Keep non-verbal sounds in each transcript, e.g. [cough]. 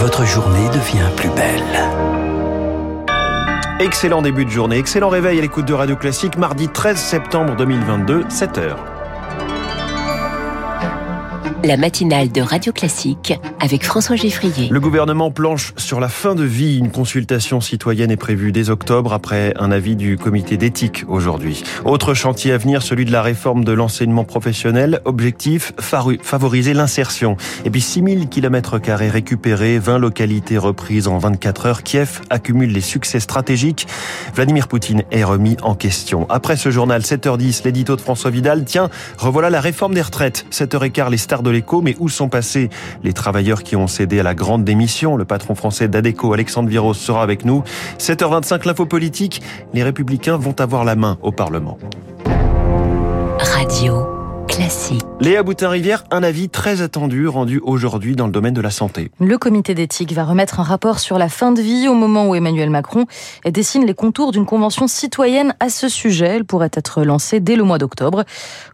votre journée devient plus belle. Excellent début de journée, excellent réveil à l'écoute de Radio Classique, mardi 13 septembre 2022, 7h. La matinale de Radio Classique avec François Geffrier. Le gouvernement planche sur la fin de vie. Une consultation citoyenne est prévue dès octobre après un avis du comité d'éthique aujourd'hui. Autre chantier à venir, celui de la réforme de l'enseignement professionnel. Objectif, favoriser l'insertion. Et puis 6000 km carrés récupérés, 20 localités reprises en 24 heures. Kiev accumule les succès stratégiques. Vladimir Poutine est remis en question. Après ce journal, 7h10, l'édito de François Vidal. Tiens, revoilà la réforme des retraites. 7h15, les stars de mais où sont passés les travailleurs qui ont cédé à la grande démission? Le patron français d'Adeco, Alexandre Viros, sera avec nous. 7h25, l'info politique. Les Républicains vont avoir la main au Parlement. Radio. Classique. Léa Boutin-Rivière, un avis très attendu rendu aujourd'hui dans le domaine de la santé. Le comité d'éthique va remettre un rapport sur la fin de vie au moment où Emmanuel Macron dessine les contours d'une convention citoyenne à ce sujet. Elle pourrait être lancée dès le mois d'octobre.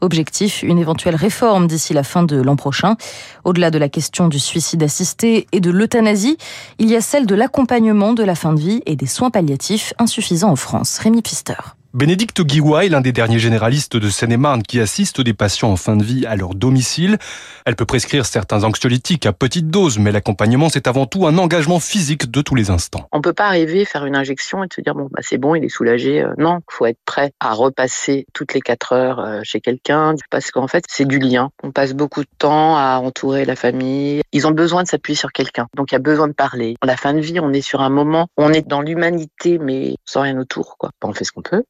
Objectif, une éventuelle réforme d'ici la fin de l'an prochain. Au-delà de la question du suicide assisté et de l'euthanasie, il y a celle de l'accompagnement de la fin de vie et des soins palliatifs insuffisants en France. Rémi Pfister. Bénédicte Guiouay, l'un des derniers généralistes de Seine-et-Marne qui assiste des patients en fin de vie à leur domicile. Elle peut prescrire certains anxiolytiques à petite dose, mais l'accompagnement, c'est avant tout un engagement physique de tous les instants. On peut pas arriver, faire une injection et se dire, bon, bah, c'est bon, il est soulagé. Euh, non, faut être prêt à repasser toutes les quatre heures euh, chez quelqu'un, parce qu'en fait, c'est du lien. On passe beaucoup de temps à entourer la famille. Ils ont besoin de s'appuyer sur quelqu'un. Donc, il y a besoin de parler. En la fin de vie, on est sur un moment on est dans l'humanité, mais sans rien autour, quoi. On fait ce qu'on peut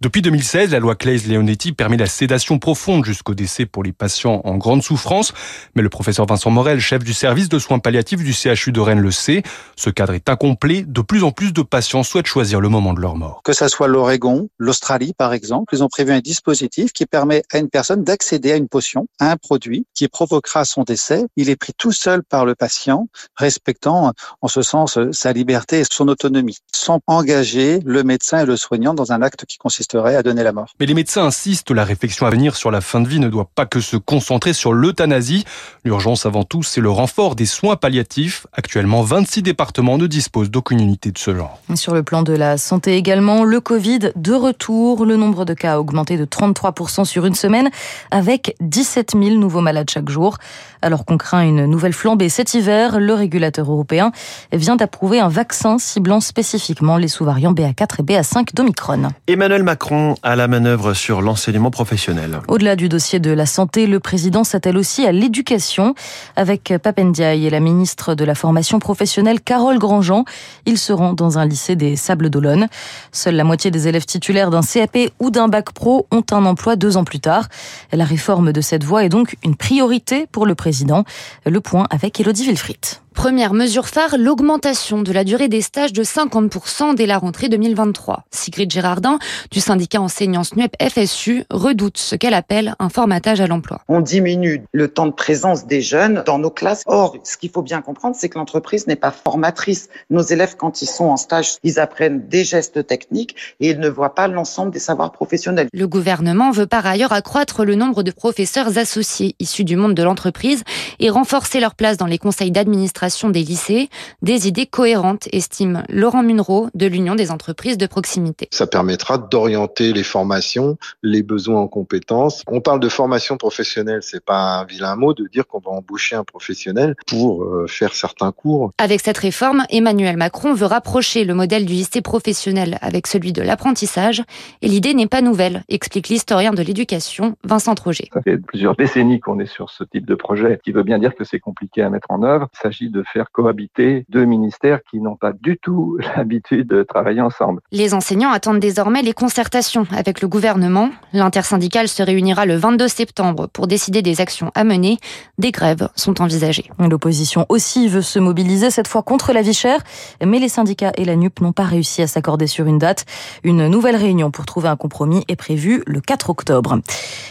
depuis 2016, la loi Claes-Leonetti permet la sédation profonde jusqu'au décès pour les patients en grande souffrance. Mais le professeur Vincent Morel, chef du service de soins palliatifs du CHU de Rennes, le sait. Ce cadre est incomplet. De plus en plus de patients souhaitent choisir le moment de leur mort. Que ce soit l'Oregon, l'Australie par exemple, ils ont prévu un dispositif qui permet à une personne d'accéder à une potion, à un produit qui provoquera son décès. Il est pris tout seul par le patient, respectant en ce sens sa liberté et son autonomie, sans engager le médecin et le soignant dans un acte qui consisterait à donner la mort. Mais les médecins insistent, la réflexion à venir sur la fin de vie ne doit pas que se concentrer sur l'euthanasie. L'urgence avant tout, c'est le renfort des soins palliatifs. Actuellement, 26 départements ne disposent d'aucune unité de ce genre. Sur le plan de la santé également, le Covid de retour. Le nombre de cas a augmenté de 33% sur une semaine, avec 17 000 nouveaux malades chaque jour. Alors qu'on craint une nouvelle flambée cet hiver, le régulateur européen vient d'approuver un vaccin ciblant spécifiquement les sous-variants BA4 et BA5 d'Omicron. Emmanuel Macron à la manœuvre sur l'enseignement professionnel. Au-delà du dossier de la santé, le président s'attelle aussi à l'éducation. Avec Papendiaï et la ministre de la formation professionnelle Carole Grandjean, ils seront dans un lycée des Sables d'Olonne. Seule la moitié des élèves titulaires d'un CAP ou d'un bac pro ont un emploi deux ans plus tard. La réforme de cette voie est donc une priorité pour le président le point avec Elodie Wilfried. Première mesure phare, l'augmentation de la durée des stages de 50% dès la rentrée 2023. Sigrid Girardin, du syndicat enseignant SNUEP FSU, redoute ce qu'elle appelle un formatage à l'emploi. On diminue le temps de présence des jeunes dans nos classes. Or, ce qu'il faut bien comprendre, c'est que l'entreprise n'est pas formatrice. Nos élèves, quand ils sont en stage, ils apprennent des gestes techniques et ils ne voient pas l'ensemble des savoirs professionnels. Le gouvernement veut par ailleurs accroître le nombre de professeurs associés issus du monde de l'entreprise et renforcer leur place dans les conseils d'administration des lycées, des idées cohérentes, estime Laurent Munro de l'Union des entreprises de proximité. Ça permettra d'orienter les formations, les besoins en compétences. On parle de formation professionnelle, c'est pas un vilain mot de dire qu'on va embaucher un professionnel pour euh, faire certains cours. Avec cette réforme, Emmanuel Macron veut rapprocher le modèle du lycée professionnel avec celui de l'apprentissage et l'idée n'est pas nouvelle, explique l'historien de l'éducation Vincent Troger. Ça fait plusieurs décennies qu'on est sur ce type de projet, qui veut bien dire que c'est compliqué à mettre en œuvre. Il s'agit de faire cohabiter deux ministères qui n'ont pas du tout [laughs] l'habitude de travailler ensemble. Les enseignants attendent désormais les concertations avec le gouvernement. L'intersyndicale se réunira le 22 septembre pour décider des actions à mener. Des grèves sont envisagées. L'opposition aussi veut se mobiliser cette fois contre la vie chère, mais les syndicats et la NUP n'ont pas réussi à s'accorder sur une date. Une nouvelle réunion pour trouver un compromis est prévue le 4 octobre.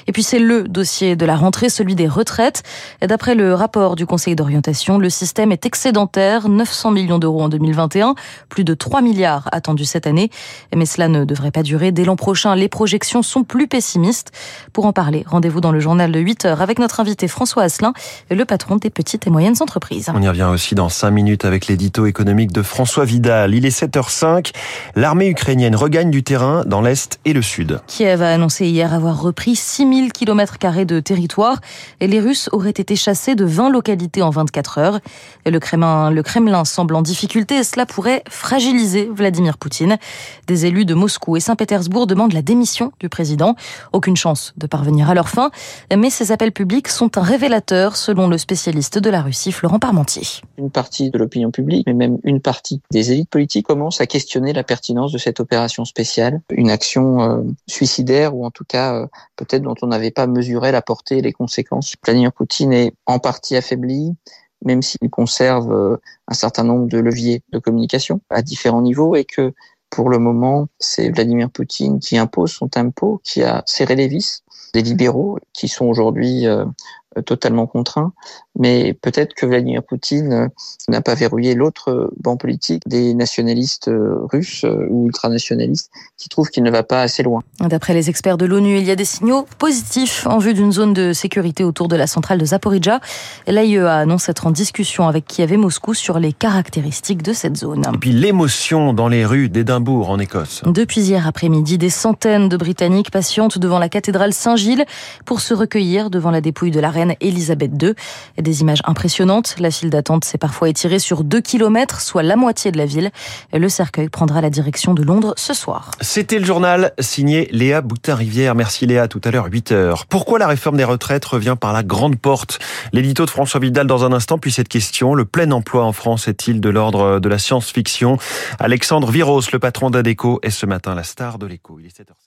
Et puis c'est le dossier de la rentrée, celui des retraites. D'après le rapport du Conseil d'orientation, le système est excédentaire, 900 millions d'euros en 2021, plus de 3 milliards attendus cette année. Mais cela ne devrait pas durer. Dès l'an prochain, les projections sont plus pessimistes. Pour en parler, rendez-vous dans le journal de 8 heures avec notre invité François Asselin, le patron des petites et moyennes entreprises. On y revient aussi dans 5 minutes avec l'édito économique de François Vidal. Il est 7h05. L'armée ukrainienne regagne du terrain dans l'Est et le Sud. Kiev a annoncé hier avoir repris 6000 km de territoire et les Russes auraient été chassés de 20 localités en 24 heures. Le Kremlin, le Kremlin semble en difficulté et cela pourrait fragiliser Vladimir Poutine. Des élus de Moscou et Saint-Pétersbourg demandent la démission du président. Aucune chance de parvenir à leur fin, mais ces appels publics sont un révélateur selon le spécialiste de la Russie, Florent Parmentier. Une partie de l'opinion publique, mais même une partie des élites politiques commence à questionner la pertinence de cette opération spéciale, une action euh, suicidaire ou en tout cas euh, peut-être dont on n'avait pas mesuré la portée et les conséquences. Vladimir Poutine est en partie affaibli, même s'il conserve euh, un certain nombre de leviers de communication à différents niveaux et que pour le moment, c'est Vladimir Poutine qui impose son tempo, qui a serré les vis des libéraux qui sont aujourd'hui euh, totalement contraint. Mais peut-être que Vladimir Poutine euh, n'a pas verrouillé l'autre euh, banc politique des nationalistes russes ou ultranationalistes qui trouvent qu'il ne va pas assez loin. D'après les experts de l'ONU, il y a des signaux positifs en vue d'une zone de sécurité autour de la centrale de Zaporizhia. L'AIEA annonce être en discussion avec Kiev et Moscou sur les caractéristiques de cette zone. Et puis l'émotion dans les rues d'Édimbourg en Écosse. Depuis hier après-midi, des centaines de Britanniques patientent devant la cathédrale Saint-Gilles pour se recueillir devant la dépouille de la reine Elisabeth II. Des images impressionnantes. La file d'attente s'est parfois étirée sur 2 km, soit la moitié de la ville. Le cercueil prendra la direction de Londres ce soir. C'était le journal signé Léa Boutin-Rivière. Merci Léa, tout à l'heure 8 heures. Pourquoi la réforme des retraites revient par la grande porte? L'édito de François Vidal dans un instant, puis cette question. Le plein emploi en France est-il de l'ordre de la science-fiction? Alexandre Viros, le patron d'Adeco, est ce matin la star de l'écho. Il est 7h07.